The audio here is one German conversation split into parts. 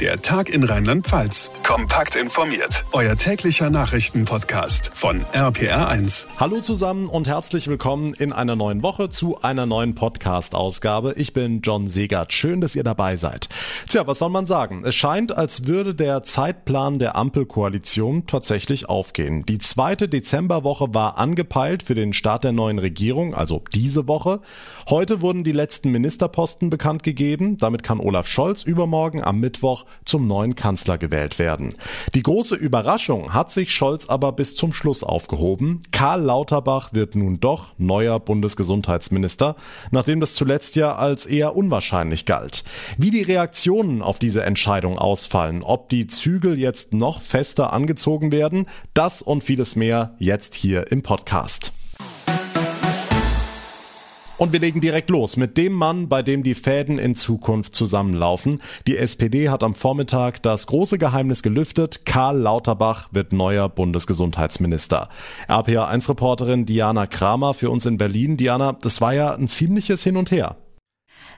Der Tag in Rheinland-Pfalz. Kompakt informiert. Euer täglicher Nachrichtenpodcast von RPR1. Hallo zusammen und herzlich willkommen in einer neuen Woche zu einer neuen Podcast-Ausgabe. Ich bin John Segert. Schön, dass ihr dabei seid. Tja, was soll man sagen? Es scheint, als würde der Zeitplan der Ampelkoalition tatsächlich aufgehen. Die zweite Dezemberwoche war angepeilt für den Start der neuen Regierung, also diese Woche. Heute wurden die letzten Ministerposten bekannt gegeben. Damit kann Olaf Scholz übermorgen am Mittwoch zum neuen Kanzler gewählt werden. Die große Überraschung hat sich Scholz aber bis zum Schluss aufgehoben. Karl Lauterbach wird nun doch neuer Bundesgesundheitsminister, nachdem das zuletzt ja als eher unwahrscheinlich galt. Wie die Reaktionen auf diese Entscheidung ausfallen, ob die Zügel jetzt noch fester angezogen werden, das und vieles mehr jetzt hier im Podcast. Und wir legen direkt los mit dem Mann, bei dem die Fäden in Zukunft zusammenlaufen. Die SPD hat am Vormittag das große Geheimnis gelüftet. Karl Lauterbach wird neuer Bundesgesundheitsminister. RPA1-Reporterin Diana Kramer für uns in Berlin. Diana, das war ja ein ziemliches Hin und Her.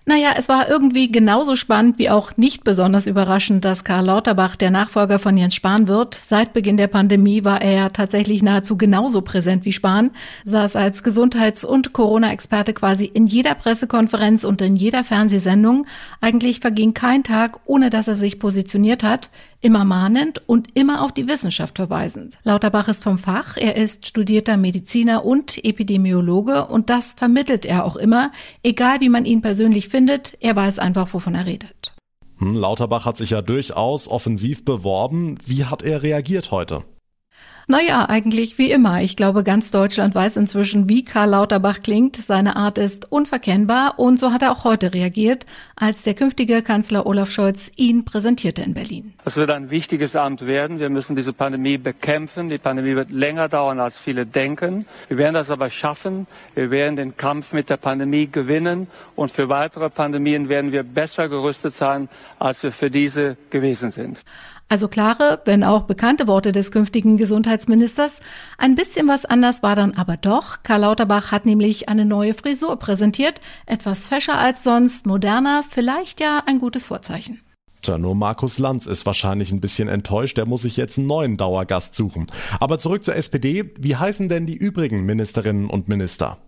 Naja, es war irgendwie genauso spannend wie auch nicht besonders überraschend, dass Karl Lauterbach der Nachfolger von Jens Spahn wird. Seit Beginn der Pandemie war er tatsächlich nahezu genauso präsent wie Spahn, saß als Gesundheits- und Corona-Experte quasi in jeder Pressekonferenz und in jeder Fernsehsendung. Eigentlich verging kein Tag, ohne dass er sich positioniert hat immer mahnend und immer auf die Wissenschaft verweisend. Lauterbach ist vom Fach, er ist studierter Mediziner und Epidemiologe und das vermittelt er auch immer, egal wie man ihn persönlich findet, er weiß einfach, wovon er redet. Hm, Lauterbach hat sich ja durchaus offensiv beworben. Wie hat er reagiert heute? Naja, eigentlich wie immer. Ich glaube, ganz Deutschland weiß inzwischen, wie Karl Lauterbach klingt. Seine Art ist unverkennbar und so hat er auch heute reagiert, als der künftige Kanzler Olaf Scholz ihn präsentierte in Berlin. Es wird ein wichtiges Amt werden. Wir müssen diese Pandemie bekämpfen. Die Pandemie wird länger dauern, als viele denken. Wir werden das aber schaffen. Wir werden den Kampf mit der Pandemie gewinnen und für weitere Pandemien werden wir besser gerüstet sein, als wir für diese gewesen sind. Also klare, wenn auch bekannte Worte des künftigen Gesundheitsministers. Ein bisschen was anders war dann aber doch. Karl Lauterbach hat nämlich eine neue Frisur präsentiert. Etwas fescher als sonst, moderner, vielleicht ja ein gutes Vorzeichen. Tja, nur Markus Lanz ist wahrscheinlich ein bisschen enttäuscht. Der muss sich jetzt einen neuen Dauergast suchen. Aber zurück zur SPD. Wie heißen denn die übrigen Ministerinnen und Minister?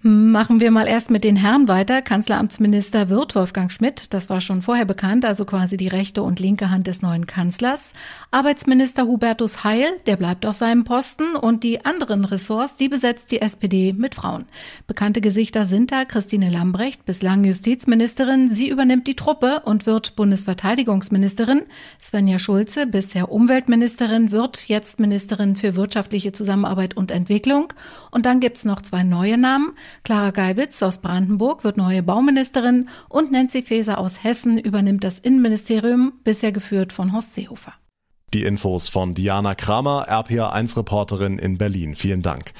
Machen wir mal erst mit den Herren weiter. Kanzleramtsminister wird Wolfgang Schmidt, das war schon vorher bekannt, also quasi die rechte und linke Hand des neuen Kanzlers. Arbeitsminister Hubertus Heil, der bleibt auf seinem Posten und die anderen Ressorts, die besetzt die SPD mit Frauen. Bekannte Gesichter sind da Christine Lambrecht, bislang Justizministerin. Sie übernimmt die Truppe und wird Bundesverteidigungsministerin. Svenja Schulze, bisher Umweltministerin, wird jetzt Ministerin für wirtschaftliche Zusammenarbeit und Entwicklung. Und dann gibt's noch zwei neue Namen. Clara Geiwitz aus Brandenburg wird neue Bauministerin und Nancy Faeser aus Hessen übernimmt das Innenministerium, bisher geführt von Horst Seehofer. Die Infos von Diana Kramer, RPA1-Reporterin in Berlin. Vielen Dank.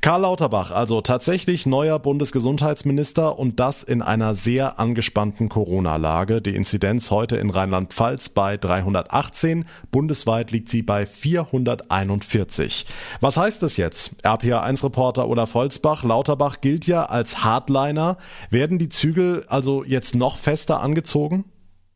Karl Lauterbach, also tatsächlich neuer Bundesgesundheitsminister und das in einer sehr angespannten Corona-Lage. Die Inzidenz heute in Rheinland-Pfalz bei 318. Bundesweit liegt sie bei 441. Was heißt das jetzt? RPA1-Reporter Olaf Holzbach, Lauterbach gilt ja als Hardliner. Werden die Zügel also jetzt noch fester angezogen?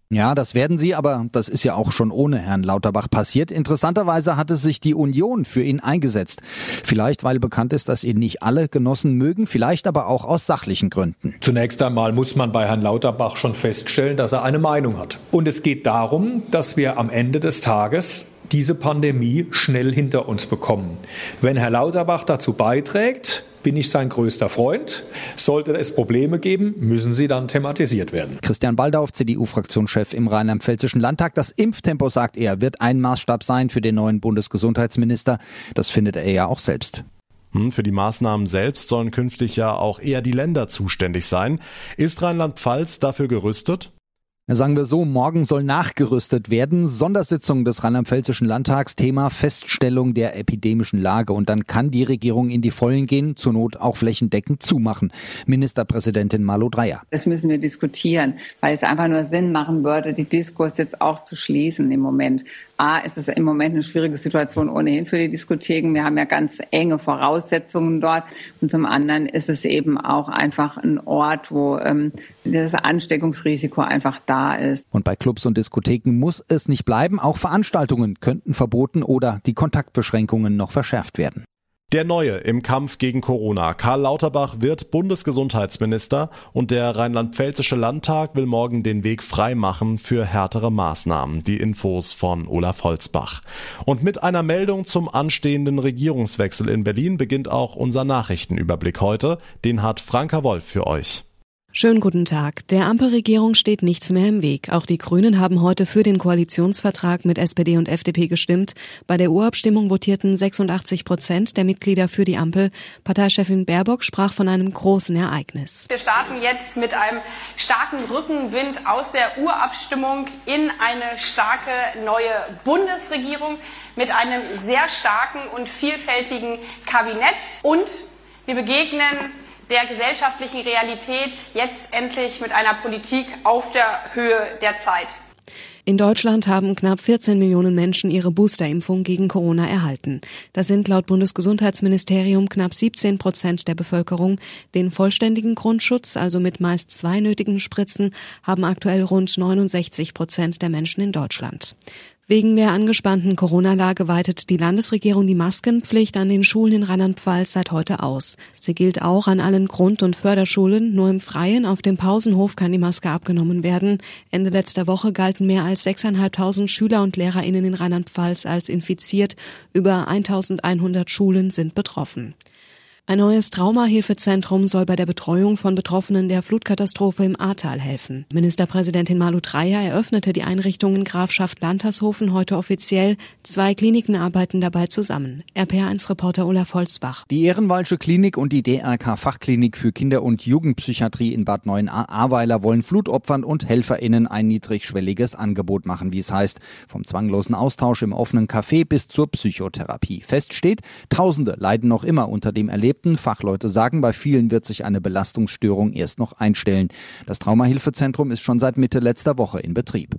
Ja, das werden sie, aber das ist ja auch schon ohne Herrn Lauterbach passiert. Interessanterweise hatte sich die Union für ihn eingesetzt. Vielleicht, weil bekannt ist, dass ihn nicht alle Genossen mögen, vielleicht aber auch aus sachlichen Gründen. Zunächst einmal muss man bei Herrn Lauterbach schon feststellen, dass er eine Meinung hat. Und es geht darum, dass wir am Ende des Tages diese Pandemie schnell hinter uns bekommen. Wenn Herr Lauterbach dazu beiträgt, bin ich sein größter Freund. Sollte es Probleme geben, müssen sie dann thematisiert werden. Christian Baldauf, CDU-Fraktionschef im Rheinland-Pfälzischen Landtag. Das Impftempo, sagt er, wird ein Maßstab sein für den neuen Bundesgesundheitsminister. Das findet er ja auch selbst. Hm, für die Maßnahmen selbst sollen künftig ja auch eher die Länder zuständig sein. Ist Rheinland-Pfalz dafür gerüstet? Sagen wir so, morgen soll nachgerüstet werden. Sondersitzung des Rheinland-Pfälzischen Landtags, Thema Feststellung der epidemischen Lage. Und dann kann die Regierung in die Vollen gehen, zur Not auch flächendeckend zumachen. Ministerpräsidentin Malu Dreyer. Das müssen wir diskutieren, weil es einfach nur Sinn machen würde, die Diskurs jetzt auch zu schließen im Moment. A, ist es im Moment eine schwierige Situation ohnehin für die Diskotheken. Wir haben ja ganz enge Voraussetzungen dort. Und zum anderen ist es eben auch einfach ein Ort, wo ähm, das Ansteckungsrisiko einfach da ist. Und bei Clubs und Diskotheken muss es nicht bleiben. Auch Veranstaltungen könnten verboten oder die Kontaktbeschränkungen noch verschärft werden. Der Neue im Kampf gegen Corona. Karl Lauterbach wird Bundesgesundheitsminister und der rheinland-pfälzische Landtag will morgen den Weg frei machen für härtere Maßnahmen. Die Infos von Olaf Holzbach. Und mit einer Meldung zum anstehenden Regierungswechsel in Berlin beginnt auch unser Nachrichtenüberblick heute. Den hat Franka Wolf für euch. Schönen guten Tag. Der Ampelregierung steht nichts mehr im Weg. Auch die Grünen haben heute für den Koalitionsvertrag mit SPD und FDP gestimmt. Bei der Urabstimmung votierten 86 Prozent der Mitglieder für die Ampel. Parteichefin Baerbock sprach von einem großen Ereignis. Wir starten jetzt mit einem starken Rückenwind aus der Urabstimmung in eine starke neue Bundesregierung mit einem sehr starken und vielfältigen Kabinett. Und wir begegnen der gesellschaftlichen Realität jetzt endlich mit einer Politik auf der Höhe der Zeit. In Deutschland haben knapp 14 Millionen Menschen ihre Boosterimpfung gegen Corona erhalten. Das sind laut Bundesgesundheitsministerium knapp 17 Prozent der Bevölkerung. Den vollständigen Grundschutz, also mit meist zwei nötigen Spritzen, haben aktuell rund 69 Prozent der Menschen in Deutschland. Wegen der angespannten Corona-Lage weitet die Landesregierung die Maskenpflicht an den Schulen in Rheinland-Pfalz seit heute aus. Sie gilt auch an allen Grund- und Förderschulen. Nur im Freien auf dem Pausenhof kann die Maske abgenommen werden. Ende letzter Woche galten mehr als 6.500 Schüler und LehrerInnen in Rheinland-Pfalz als infiziert. Über 1.100 Schulen sind betroffen. Ein neues Traumahilfezentrum soll bei der Betreuung von Betroffenen der Flutkatastrophe im Ahrtal helfen. Ministerpräsidentin Malu Dreyer eröffnete die Einrichtung in Grafschaft Landtershofen heute offiziell. Zwei Kliniken arbeiten dabei zusammen. RPR1-Reporter Olaf Holzbach. Die Ehrenwalsche Klinik und die DRK Fachklinik für Kinder- und Jugendpsychiatrie in Bad 9 Ahrweiler wollen Flutopfern und HelferInnen ein niedrigschwelliges Angebot machen, wie es heißt. Vom zwanglosen Austausch im offenen Café bis zur Psychotherapie. Fest steht, Tausende leiden noch immer unter dem Erlebnis Erlebten. Fachleute sagen, bei vielen wird sich eine Belastungsstörung erst noch einstellen. Das Traumahilfezentrum ist schon seit Mitte letzter Woche in Betrieb.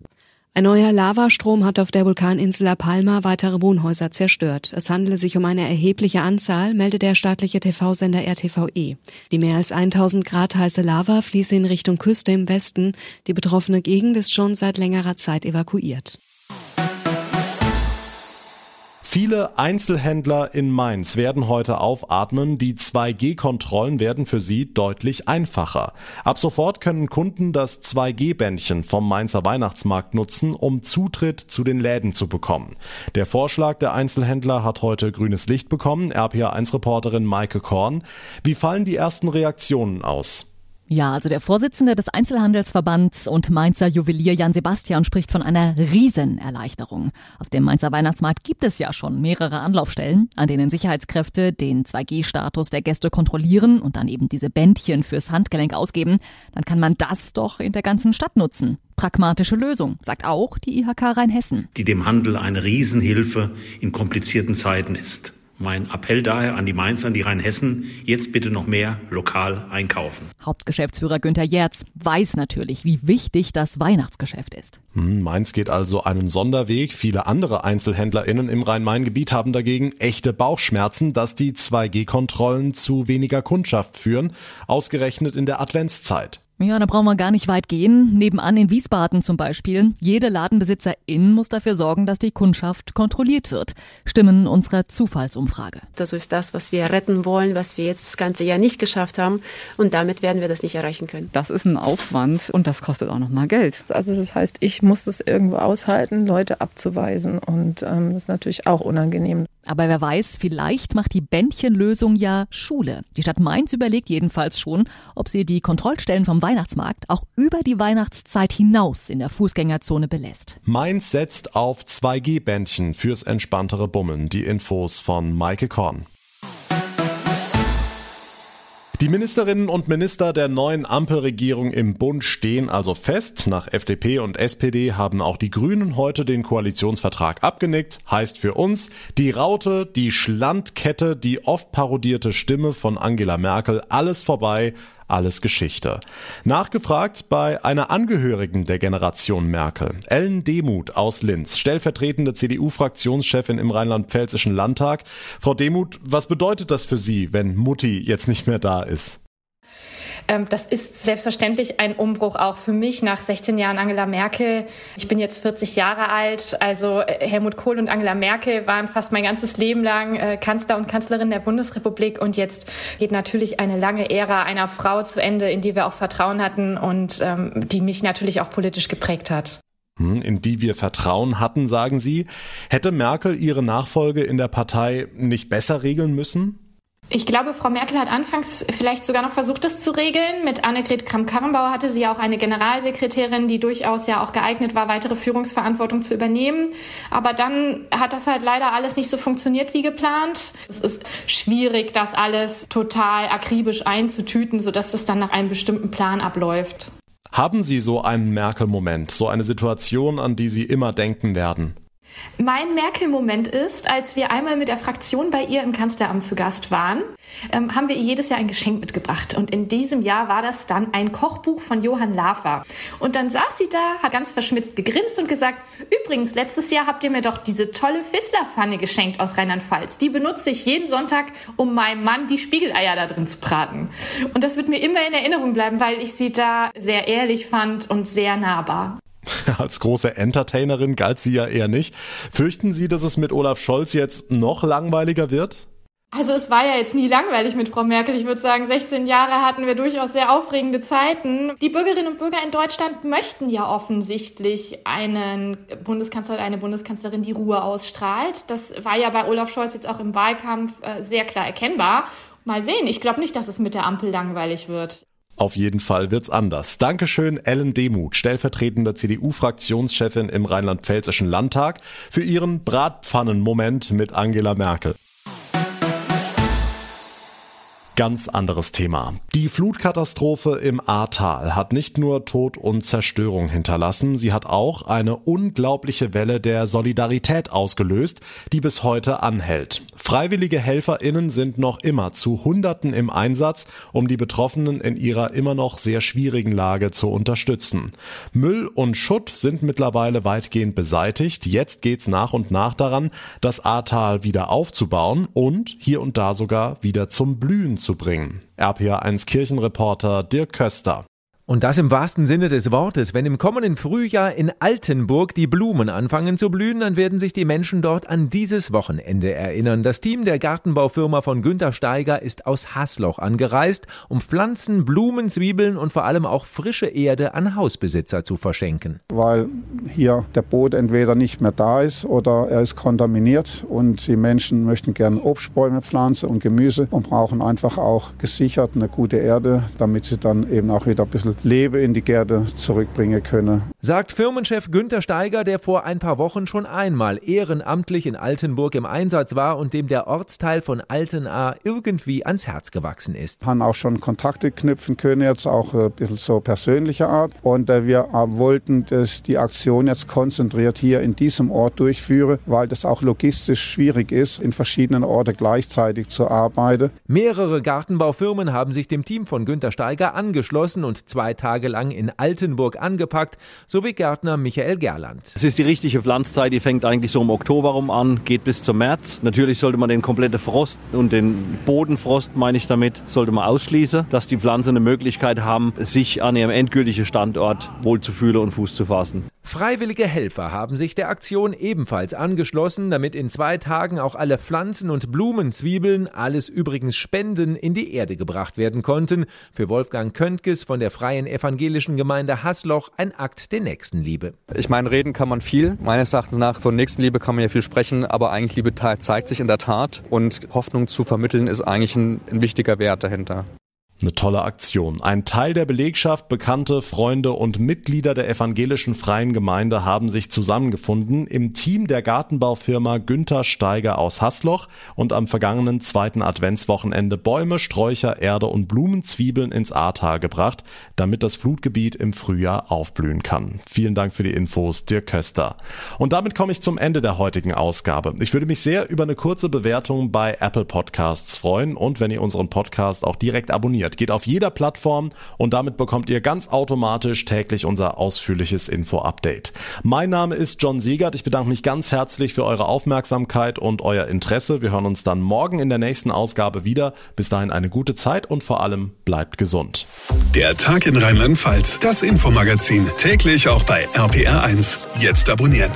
Ein neuer Lavastrom hat auf der Vulkaninsel La Palma weitere Wohnhäuser zerstört. Es handele sich um eine erhebliche Anzahl, meldet der staatliche TV-Sender RTVE. Die mehr als 1000 Grad heiße Lava fließe in Richtung Küste im Westen. Die betroffene Gegend ist schon seit längerer Zeit evakuiert. Viele Einzelhändler in Mainz werden heute aufatmen. Die 2G-Kontrollen werden für sie deutlich einfacher. Ab sofort können Kunden das 2G-Bändchen vom Mainzer Weihnachtsmarkt nutzen, um Zutritt zu den Läden zu bekommen. Der Vorschlag der Einzelhändler hat heute grünes Licht bekommen. RPA1-Reporterin Maike Korn. Wie fallen die ersten Reaktionen aus? Ja, also der Vorsitzende des Einzelhandelsverbands und Mainzer Juwelier Jan Sebastian spricht von einer Riesenerleichterung. Auf dem Mainzer Weihnachtsmarkt gibt es ja schon mehrere Anlaufstellen, an denen Sicherheitskräfte den 2G-Status der Gäste kontrollieren und dann eben diese Bändchen fürs Handgelenk ausgeben. Dann kann man das doch in der ganzen Stadt nutzen. Pragmatische Lösung, sagt auch die IHK Rheinhessen. Die dem Handel eine Riesenhilfe in komplizierten Zeiten ist. Mein Appell daher an die Mainzer, an die Rheinhessen, jetzt bitte noch mehr lokal einkaufen. Hauptgeschäftsführer Günther Jerz weiß natürlich, wie wichtig das Weihnachtsgeschäft ist. Hm, Mainz geht also einen Sonderweg. Viele andere EinzelhändlerInnen im Rhein-Main-Gebiet haben dagegen echte Bauchschmerzen, dass die 2G-Kontrollen zu weniger Kundschaft führen, ausgerechnet in der Adventszeit. Ja, da brauchen wir gar nicht weit gehen. Nebenan in Wiesbaden zum Beispiel. Jede Ladenbesitzerin muss dafür sorgen, dass die Kundschaft kontrolliert wird. Stimmen unserer Zufallsumfrage. Das ist das, was wir retten wollen, was wir jetzt das ganze Jahr nicht geschafft haben. Und damit werden wir das nicht erreichen können. Das ist ein Aufwand und das kostet auch nochmal Geld. Also das heißt, ich muss das irgendwo aushalten, Leute abzuweisen. Und ähm, das ist natürlich auch unangenehm. Aber wer weiß, vielleicht macht die Bändchenlösung ja Schule. Die Stadt Mainz überlegt jedenfalls schon, ob sie die Kontrollstellen vom Weihnachtsmarkt auch über die Weihnachtszeit hinaus in der Fußgängerzone belässt. Mainz setzt auf 2G-Bändchen fürs entspanntere Bummeln. Die Infos von Maike Korn. Die Ministerinnen und Minister der neuen Ampelregierung im Bund stehen also fest. Nach FDP und SPD haben auch die Grünen heute den Koalitionsvertrag abgenickt. Heißt für uns, die Raute, die Schlandkette, die oft parodierte Stimme von Angela Merkel, alles vorbei, alles Geschichte. Nachgefragt bei einer Angehörigen der Generation Merkel, Ellen Demuth aus Linz, stellvertretende CDU-Fraktionschefin im rheinland-pfälzischen Landtag. Frau Demuth, was bedeutet das für Sie, wenn Mutti jetzt nicht mehr da ist? Ähm, das ist selbstverständlich ein Umbruch auch für mich nach 16 Jahren Angela Merkel. Ich bin jetzt 40 Jahre alt. Also äh, Helmut Kohl und Angela Merkel waren fast mein ganzes Leben lang äh, Kanzler und Kanzlerin der Bundesrepublik. Und jetzt geht natürlich eine lange Ära einer Frau zu Ende, in die wir auch Vertrauen hatten und ähm, die mich natürlich auch politisch geprägt hat. Hm, in die wir Vertrauen hatten, sagen Sie. Hätte Merkel ihre Nachfolge in der Partei nicht besser regeln müssen? Ich glaube, Frau Merkel hat anfangs vielleicht sogar noch versucht, das zu regeln. Mit Annegret Kramp-Karrenbauer hatte sie auch eine Generalsekretärin, die durchaus ja auch geeignet war, weitere Führungsverantwortung zu übernehmen. Aber dann hat das halt leider alles nicht so funktioniert wie geplant. Es ist schwierig, das alles total akribisch einzutüten, sodass es dann nach einem bestimmten Plan abläuft. Haben Sie so einen Merkel-Moment, so eine Situation, an die Sie immer denken werden? Mein Merkel-Moment ist, als wir einmal mit der Fraktion bei ihr im Kanzleramt zu Gast waren, ähm, haben wir ihr jedes Jahr ein Geschenk mitgebracht. Und in diesem Jahr war das dann ein Kochbuch von Johann Lafer. Und dann saß sie da, hat ganz verschmitzt gegrinst und gesagt, übrigens, letztes Jahr habt ihr mir doch diese tolle Fisslerpfanne geschenkt aus Rheinland-Pfalz. Die benutze ich jeden Sonntag, um meinem Mann die Spiegeleier da drin zu braten. Und das wird mir immer in Erinnerung bleiben, weil ich sie da sehr ehrlich fand und sehr nahbar. Als große Entertainerin galt sie ja eher nicht. Fürchten Sie, dass es mit Olaf Scholz jetzt noch langweiliger wird? Also es war ja jetzt nie langweilig mit Frau Merkel. Ich würde sagen, 16 Jahre hatten wir durchaus sehr aufregende Zeiten. Die Bürgerinnen und Bürger in Deutschland möchten ja offensichtlich einen Bundeskanzler oder eine Bundeskanzlerin, die Ruhe ausstrahlt. Das war ja bei Olaf Scholz jetzt auch im Wahlkampf äh, sehr klar erkennbar. Mal sehen, ich glaube nicht, dass es mit der Ampel langweilig wird. Auf jeden Fall wird's anders. Dankeschön, Ellen Demuth, stellvertretende CDU-Fraktionschefin im Rheinland-Pfälzischen Landtag, für ihren Bratpfannen-Moment mit Angela Merkel. Ganz anderes Thema. Die Flutkatastrophe im Ahrtal hat nicht nur Tod und Zerstörung hinterlassen, sie hat auch eine unglaubliche Welle der Solidarität ausgelöst, die bis heute anhält. Freiwillige HelferInnen sind noch immer zu Hunderten im Einsatz, um die Betroffenen in ihrer immer noch sehr schwierigen Lage zu unterstützen. Müll und Schutt sind mittlerweile weitgehend beseitigt. Jetzt geht's nach und nach daran, das Ahrtal wieder aufzubauen und hier und da sogar wieder zum Blühen bringen. RPA1 Kirchenreporter Dirk Köster. Und das im wahrsten Sinne des Wortes. Wenn im kommenden Frühjahr in Altenburg die Blumen anfangen zu blühen, dann werden sich die Menschen dort an dieses Wochenende erinnern. Das Team der Gartenbaufirma von Günter Steiger ist aus Hasloch angereist, um Pflanzen, Blumen, Zwiebeln und vor allem auch frische Erde an Hausbesitzer zu verschenken. Weil hier der Boden entweder nicht mehr da ist oder er ist kontaminiert und die Menschen möchten gerne Obstbäume pflanzen und Gemüse und brauchen einfach auch gesichert eine gute Erde, damit sie dann eben auch wieder ein bisschen Lebe in die Gärte zurückbringen können. Sagt Firmenchef Günther Steiger, der vor ein paar Wochen schon einmal ehrenamtlich in Altenburg im Einsatz war und dem der Ortsteil von Altenahr irgendwie ans Herz gewachsen ist. Haben auch schon Kontakte knüpfen können, jetzt auch ein bisschen so persönlicher Art. Und äh, wir wollten dass die Aktion jetzt konzentriert hier in diesem Ort durchführen, weil das auch logistisch schwierig ist, in verschiedenen Orten gleichzeitig zu arbeiten. Mehrere Gartenbaufirmen haben sich dem Team von Günther Steiger angeschlossen und zwei zwei Tage lang in Altenburg angepackt, sowie Gärtner Michael Gerland. Es ist die richtige Pflanzzeit, die fängt eigentlich so im Oktober rum an, geht bis zum März. Natürlich sollte man den kompletten Frost und den Bodenfrost, meine ich damit, sollte man ausschließen, dass die Pflanzen eine Möglichkeit haben, sich an ihrem endgültigen Standort wohlzufühlen und Fuß zu fassen. Freiwillige Helfer haben sich der Aktion ebenfalls angeschlossen, damit in zwei Tagen auch alle Pflanzen und Blumenzwiebeln, alles übrigens Spenden, in die Erde gebracht werden konnten. Für Wolfgang Köntges von der Freien Evangelischen Gemeinde Hasloch ein Akt der Nächstenliebe. Ich meine, reden kann man viel. Meines Erachtens nach von Nächstenliebe kann man ja viel sprechen, aber eigentlich Liebe zeigt sich in der Tat und Hoffnung zu vermitteln ist eigentlich ein, ein wichtiger Wert dahinter. Eine tolle Aktion. Ein Teil der Belegschaft, Bekannte, Freunde und Mitglieder der evangelischen freien Gemeinde haben sich zusammengefunden im Team der Gartenbaufirma Günther Steiger aus Hasloch und am vergangenen zweiten Adventswochenende Bäume, Sträucher, Erde und Blumenzwiebeln ins Ahrtal gebracht, damit das Flutgebiet im Frühjahr aufblühen kann. Vielen Dank für die Infos, Dirk Köster. Und damit komme ich zum Ende der heutigen Ausgabe. Ich würde mich sehr über eine kurze Bewertung bei Apple Podcasts freuen und wenn ihr unseren Podcast auch direkt abonniert abonniert. Geht auf jeder Plattform und damit bekommt ihr ganz automatisch täglich unser ausführliches Info-Update. Mein Name ist John Siegert. Ich bedanke mich ganz herzlich für eure Aufmerksamkeit und euer Interesse. Wir hören uns dann morgen in der nächsten Ausgabe wieder. Bis dahin eine gute Zeit und vor allem bleibt gesund. Der Tag in Rheinland-Pfalz, das Infomagazin, täglich auch bei RPR1. Jetzt abonnieren.